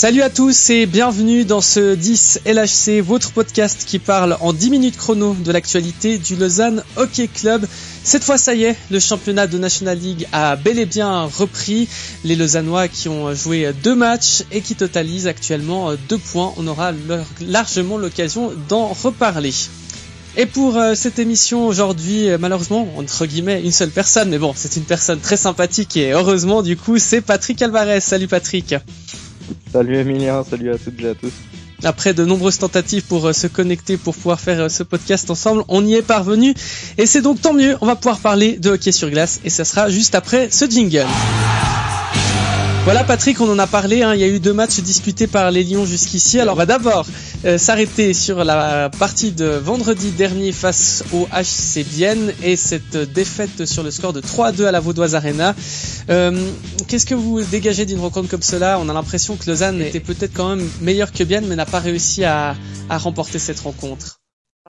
Salut à tous et bienvenue dans ce 10 LHC, votre podcast qui parle en 10 minutes chrono de l'actualité du Lausanne Hockey Club. Cette fois, ça y est, le championnat de National League a bel et bien repris. Les Lausannois qui ont joué deux matchs et qui totalisent actuellement deux points. On aura largement l'occasion d'en reparler. Et pour euh, cette émission aujourd'hui, euh, malheureusement, entre guillemets, une seule personne, mais bon, c'est une personne très sympathique et heureusement, du coup, c'est Patrick Alvarez. Salut Patrick. Salut Emilien, salut à toutes et à tous. Après de nombreuses tentatives pour euh, se connecter, pour pouvoir faire euh, ce podcast ensemble, on y est parvenu. Et c'est donc tant mieux, on va pouvoir parler de hockey sur glace et ça sera juste après ce jingle. Voilà Patrick, on en a parlé, hein. il y a eu deux matchs disputés par les Lions jusqu'ici. Alors on va d'abord euh, s'arrêter sur la partie de vendredi dernier face au HC Bienne et cette défaite sur le score de 3-2 à la Vaudoise Arena. Euh, Qu'est-ce que vous dégagez d'une rencontre comme cela? On a l'impression que Lausanne était peut-être quand même meilleur que Bienne mais n'a pas réussi à remporter cette rencontre.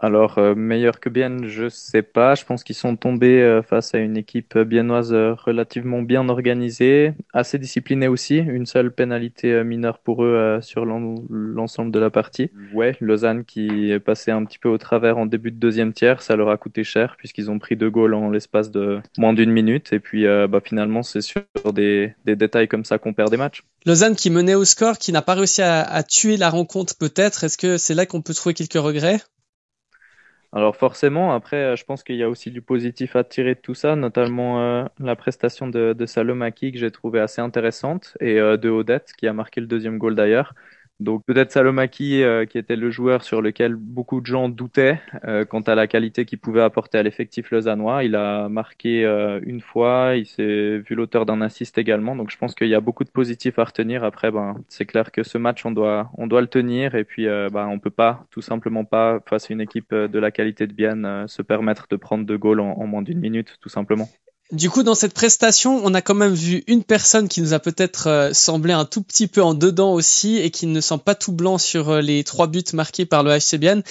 Alors, euh, meilleur que bien, je sais pas. Je pense qu'ils sont tombés euh, face à une équipe biennoise euh, relativement bien organisée, assez disciplinée aussi. Une seule pénalité mineure pour eux sur l'ensemble de la partie. Ouais, Lausanne qui est passé un petit peu au travers en début de deuxième tiers, ça leur a coûté cher puisqu'ils ont pris deux goals en l'espace de moins d'une minute. Et puis, bah, finalement, c'est sur des, des détails comme ça qu'on perd des matchs. Lausanne qui menait au score, qui n'a pas réussi à, à tuer la rencontre peut-être. Est-ce que c'est là qu'on peut trouver quelques regrets? Alors forcément, après, euh, je pense qu'il y a aussi du positif à tirer de tout ça, notamment euh, la prestation de, de Salomaki que j'ai trouvé assez intéressante et euh, de Odette qui a marqué le deuxième goal d'ailleurs. Donc peut-être Salomaki euh, qui était le joueur sur lequel beaucoup de gens doutaient euh, quant à la qualité qu'il pouvait apporter à l'effectif lausannois. Il a marqué euh, une fois, il s'est vu l'auteur d'un assist également. Donc je pense qu'il y a beaucoup de positifs à retenir. Après, ben c'est clair que ce match on doit on doit le tenir et puis ben on peut pas tout simplement pas face à une équipe de la qualité de Bienne se permettre de prendre deux goals en moins d'une minute tout simplement. Du coup, dans cette prestation, on a quand même vu une personne qui nous a peut-être euh, semblé un tout petit peu en dedans aussi et qui ne sent pas tout blanc sur euh, les trois buts marqués par le HCBN.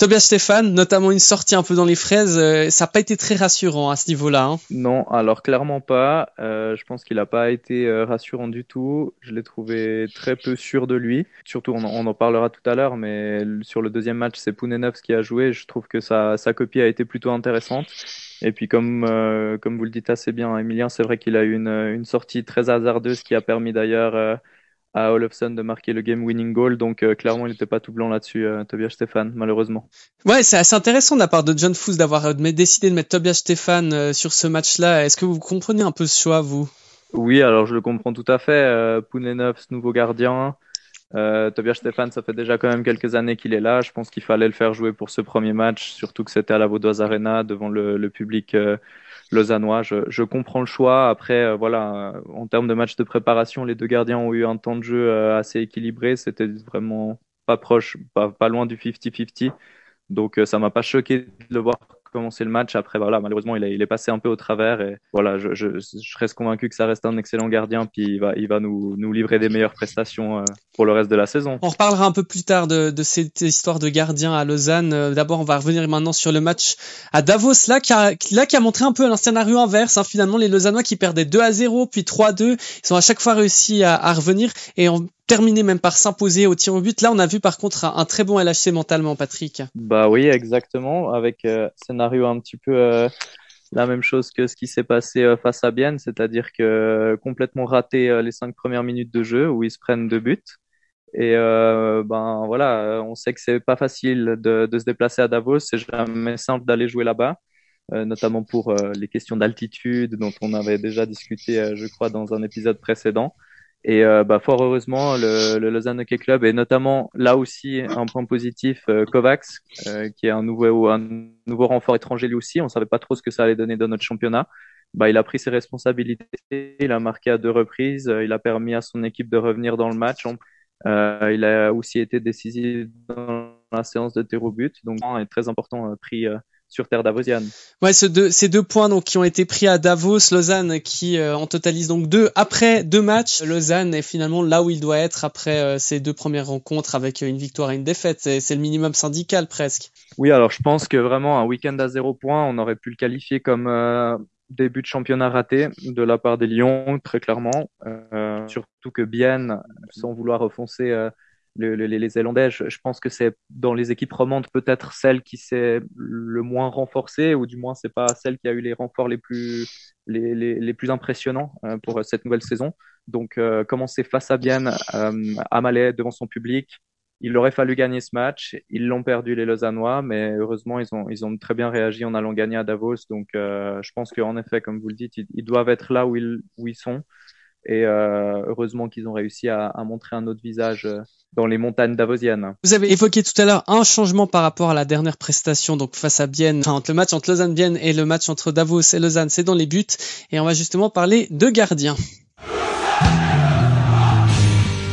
Tobias Stéphane, notamment une sortie un peu dans les fraises, euh, ça n'a pas été très rassurant à ce niveau-là. Hein. Non, alors clairement pas. je pense qu'il n'a pas été rassurant du tout. Je l'ai trouvé très peu sûr de lui. Surtout, on, en parlera tout à l'heure, mais sur le deuxième match, c'est Pounenovs qui a joué. Je trouve que sa, sa copie a été plutôt intéressante. Et puis comme euh, comme vous le dites assez bien, Emilien, c'est vrai qu'il a eu une, une sortie très hasardeuse qui a permis d'ailleurs euh, à Olofsson de marquer le game winning goal. Donc euh, clairement, il n'était pas tout blanc là-dessus, Tobias Stéphane, malheureusement. Ouais, c'est assez intéressant de la part de John Foos d'avoir décidé de mettre Tobias Stéphane sur ce match-là. Est-ce que vous comprenez un peu ce choix, vous? Oui, alors je le comprends tout à fait. Euh, nouveau gardien. Euh, Tobias Stéphane, ça fait déjà quand même quelques années qu'il est là. Je pense qu'il fallait le faire jouer pour ce premier match, surtout que c'était à la Vaudoise Arena devant le, le public euh, lausannois. Je, je, comprends le choix. Après, euh, voilà, en termes de match de préparation, les deux gardiens ont eu un temps de jeu euh, assez équilibré. C'était vraiment pas proche, pas, pas loin du 50-50. Donc ça m'a pas choqué de le voir commencer le match. Après, voilà, malheureusement, il, il est passé un peu au travers. Et voilà, je, je, je, reste convaincu que ça reste un excellent gardien. Puis il va, il va nous, nous livrer des meilleures prestations euh, pour le reste de la saison. On reparlera un peu plus tard de, de cette histoire de gardien à Lausanne. Euh, d'abord, on va revenir maintenant sur le match à Davos, là, qui a, là, qui a montré un peu un scénario inverse. Hein, finalement, les Lausannois qui perdaient 2 à 0, puis 3 à 2, ils ont à chaque fois réussi à, à revenir. Et terminé même par s'imposer au tir au but. Là, on a vu par contre un, très bon LHC mentalement, Patrick. Bah oui, exactement, avec euh, scénario un petit peu euh, la même chose que ce qui s'est passé euh, face à Bienne, c'est-à-dire que complètement raté les cinq premières minutes de jeu où ils se prennent deux buts. Et ben voilà, on sait que c'est pas facile de, de, se déplacer à Davos, c'est jamais simple d'aller jouer là-bas. notamment pour les questions d'altitude dont on avait déjà discuté, je crois, dans un épisode précédent. Et euh, bah, fort heureusement, le, le, Lausanne Hockey Club et notamment là aussi un point positif, euh, Kovacs, euh, qui est un nouveau un nouveau renfort étranger lui aussi. On savait pas trop ce que ça allait donner dans notre championnat. Bah, il a pris ses responsabilités, il a marqué à deux reprises, il a permis à son équipe de revenir dans le match. il a aussi été décisif dans la séance de tir au but, donc est très important pris sur terre davosienne. Ouais, ce deux, ces deux points donc qui ont été pris à Davos, Lausanne qui euh, en totalise donc deux après deux matchs. Lausanne est finalement là où il doit être après euh, ces deux premières rencontres avec une victoire et une défaite. C'est le minimum syndical presque. Oui, alors je pense que vraiment un week-end à zéro point, on aurait pu le qualifier comme euh, début de championnat raté de la part des Lions, très clairement. Euh, surtout que bien, sans vouloir refoncer euh, les Zélandais, je, pense que c'est dans les équipes romandes peut-être celle qui s'est le moins renforcée, ou du moins c'est pas celle qui a eu les renforts les plus, les, les, plus impressionnants euh, pour cette nouvelle saison. Donc commencer face à Bien, à Malais, devant son public, il aurait fallu gagner ce match. Ils l'ont perdu les Lausannois, mais heureusement ils ont ils ont très bien réagi en allant gagner à Davos. Donc euh, je pense qu'en effet, comme vous le dites, ils, doivent être là où ils où ils sont. Et euh, heureusement qu'ils ont réussi à, montrer un autre visage euh, dans les montagnes davosiennes. Vous avez évoqué tout à l'heure un changement par rapport à la dernière prestation, donc face à Bienne, enfin, entre le match entre Lausanne-Bienne et le match entre Davos et Lausanne, c'est dans les buts. Et on va justement parler de gardiens.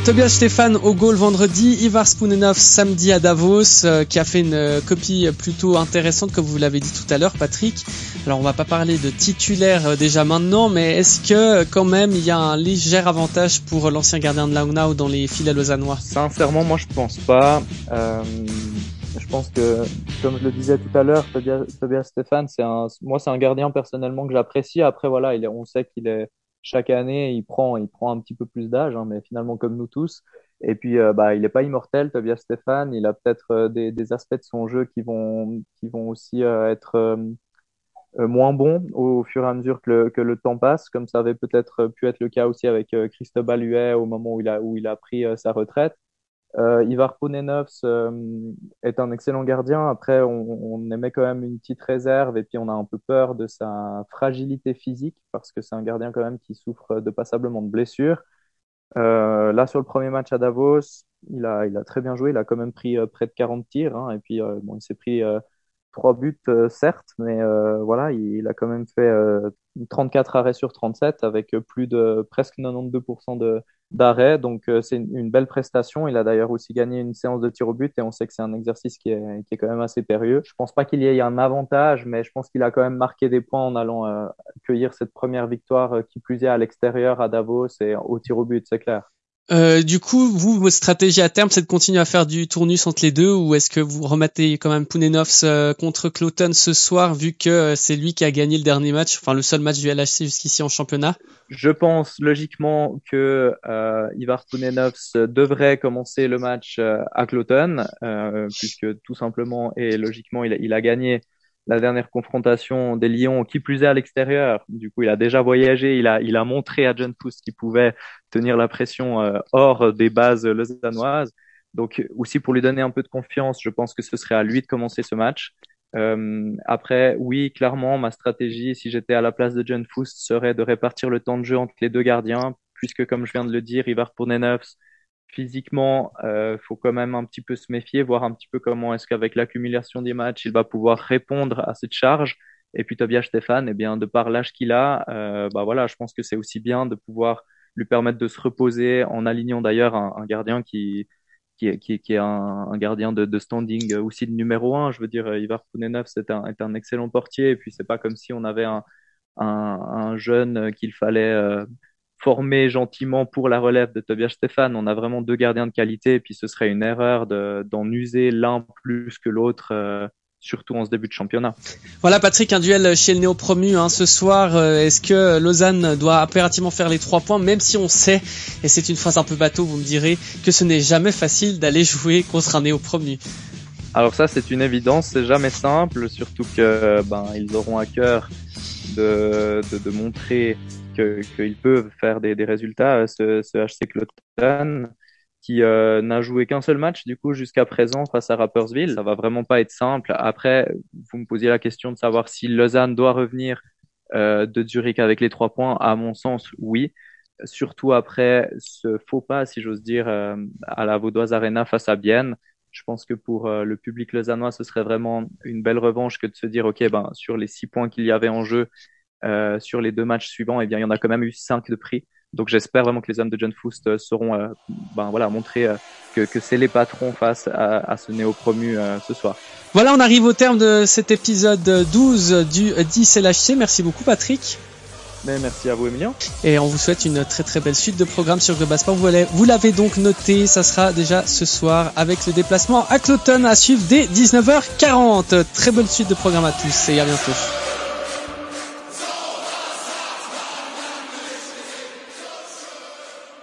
Tobias Stéphane au goal vendredi, Ivar Spounenov samedi à Davos, euh, qui a fait une euh, copie plutôt intéressante comme vous l'avez dit tout à l'heure Patrick. Alors on va pas parler de titulaire euh, déjà maintenant, mais est-ce que quand même il y a un léger avantage pour l'ancien gardien de Launau dans les filets lausannois? Sincèrement moi je pense pas. je pense que, comme je le disais tout à l'heure, Tobias, Stéphane, c'est un, moi c'est un gardien personnellement que j'apprécie. Après voilà, il est, on sait qu'il est chaque année, il prend, il prend un petit peu plus d'âge, hein, mais finalement comme nous tous. Et puis, euh, bah, il n'est pas immortel, Tobias Stéphane. Il a peut-être euh, des, aspects de son jeu qui vont, qui vont aussi euh, être moins bons au fur et à mesure que le, temps passe, comme ça avait peut-être pu être le cas aussi avec Christophe Huet au moment où il a, où il a pris sa retraite. Euh, Ivar Ponenovs euh, est un excellent gardien. Après, on, on, émet quand même une petite réserve et puis on a un peu peur de sa fragilité physique parce que c'est un gardien quand même qui souffre de passablement de blessures. Euh, là, sur le premier match à Davos, il a, très bien joué. Il a quand même pris euh, près de 40 tirs. Hein, et puis, bon, il s'est pris trois buts, certes, mais voilà, il, il, a quand même fait 34 arrêts sur 37 avec plus de presque 92% de, d'arrêt. Donc, euh, c'est une, belle prestation. Il a d'ailleurs aussi gagné une séance de tir au but et on sait que c'est un exercice qui est, qui est quand même assez périlleux. Je pense pas qu'il y ait un avantage, mais je pense qu'il a quand même marqué des points en allant euh, cueillir cette première victoire euh, qui plus est à l'extérieur, à Davos et au tir au but, c'est clair. Euh, du coup, vous, votre stratégie à terme, c'est de continuer à faire du tournus entre les deux, ou est-ce que vous remettez quand même Pounenovs euh, contre Cloton ce soir, vu que euh, c'est lui qui a gagné le dernier match, enfin le seul match du LHC jusqu'ici en championnat? Je pense logiquement que Ivar Pounenovs devrait commencer le match à Cloton, puisque tout simplement et logiquement il a gagné la dernière confrontation des Lions, qui plus est à l'extérieur. Du coup, il a déjà voyagé, il a, il a montré à John Fuss qu'il pouvait tenir la pression euh, hors des bases lausannoises. Donc, aussi pour lui donner un peu de confiance, je pense que ce serait à lui de commencer ce match. Euh, après, oui, clairement, ma stratégie, si j'étais à la place de John Fuss, serait de répartir le temps de jeu entre les deux gardiens, puisque, comme je viens de le dire, Ivar Pournenovs physiquement, euh, faut quand même un petit peu se méfier, voir un petit peu comment est-ce qu'avec l'accumulation des matchs, il va pouvoir répondre à cette charge. Et puis Tobias Stéphane, eh bien, de par l'âge qu'il a, euh, bah voilà, je pense que c'est aussi bien de pouvoir lui permettre de se reposer en alignant d'ailleurs un, un, gardien qui qui, qui, qui est un, un gardien de, de, standing aussi de numéro un. Je veux dire, Ivar Pounenov, c'est un, est un excellent portier. Et puis c'est pas comme si on avait un, un, un jeune qu'il fallait euh, formé gentiment pour la relève de Tobias Stéphane. On a vraiment deux gardiens de qualité et puis ce serait une erreur d'en user l'un plus que l'autre. Euh, surtout en ce début de championnat. Voilà Patrick, un duel chez le néo-promu hein, ce soir. Euh, est-ce que Lausanne doit impérativement faire les trois points, même si on sait, et c'est une phrase un peu bateau, vous me direz, que ce n'est jamais facile d'aller jouer contre un néo-promu Alors ça c'est une évidence, c'est jamais simple, surtout que ben ils auront à cœur de, de, de montrer qu'ils peuvent faire des, résultats, ce, ce HC Cloton qui euh, n'a joué qu'un seul match du coup jusqu'à présent face à Rappersville. Ça va vraiment pas être simple. Après, vous me posiez la question de savoir si Lausanne doit revenir euh, de Zurich avec les trois points. À mon sens, oui. Surtout après ce faux pas, si j'ose dire, euh, à la Vaudoise Arena face à Bienne. Je pense que pour euh, le public lausannois, ce serait vraiment une belle revanche que de se dire, OK, ben, sur les six points qu'il y avait en jeu, euh, sur les deux matchs suivants, eh bien, il y en a quand même eu cinq de prix. Donc j'espère vraiment que les hommes de John Foust euh, seront euh, ben, voilà, montrer que, que c'est les patrons face à, à ce néo-promu ce soir. Voilà, on arrive au terme de cet épisode 12 du 10 LHC. Merci beaucoup Patrick. Mais merci à vous Emilien. Et on vous souhaite une très très belle suite de programmes sur Global Sport. Vous l'avez donc noté, ça sera déjà ce soir avec le déplacement à Cloton à suivre dès 19h40. Très bonne suite de programmes à tous et à bientôt.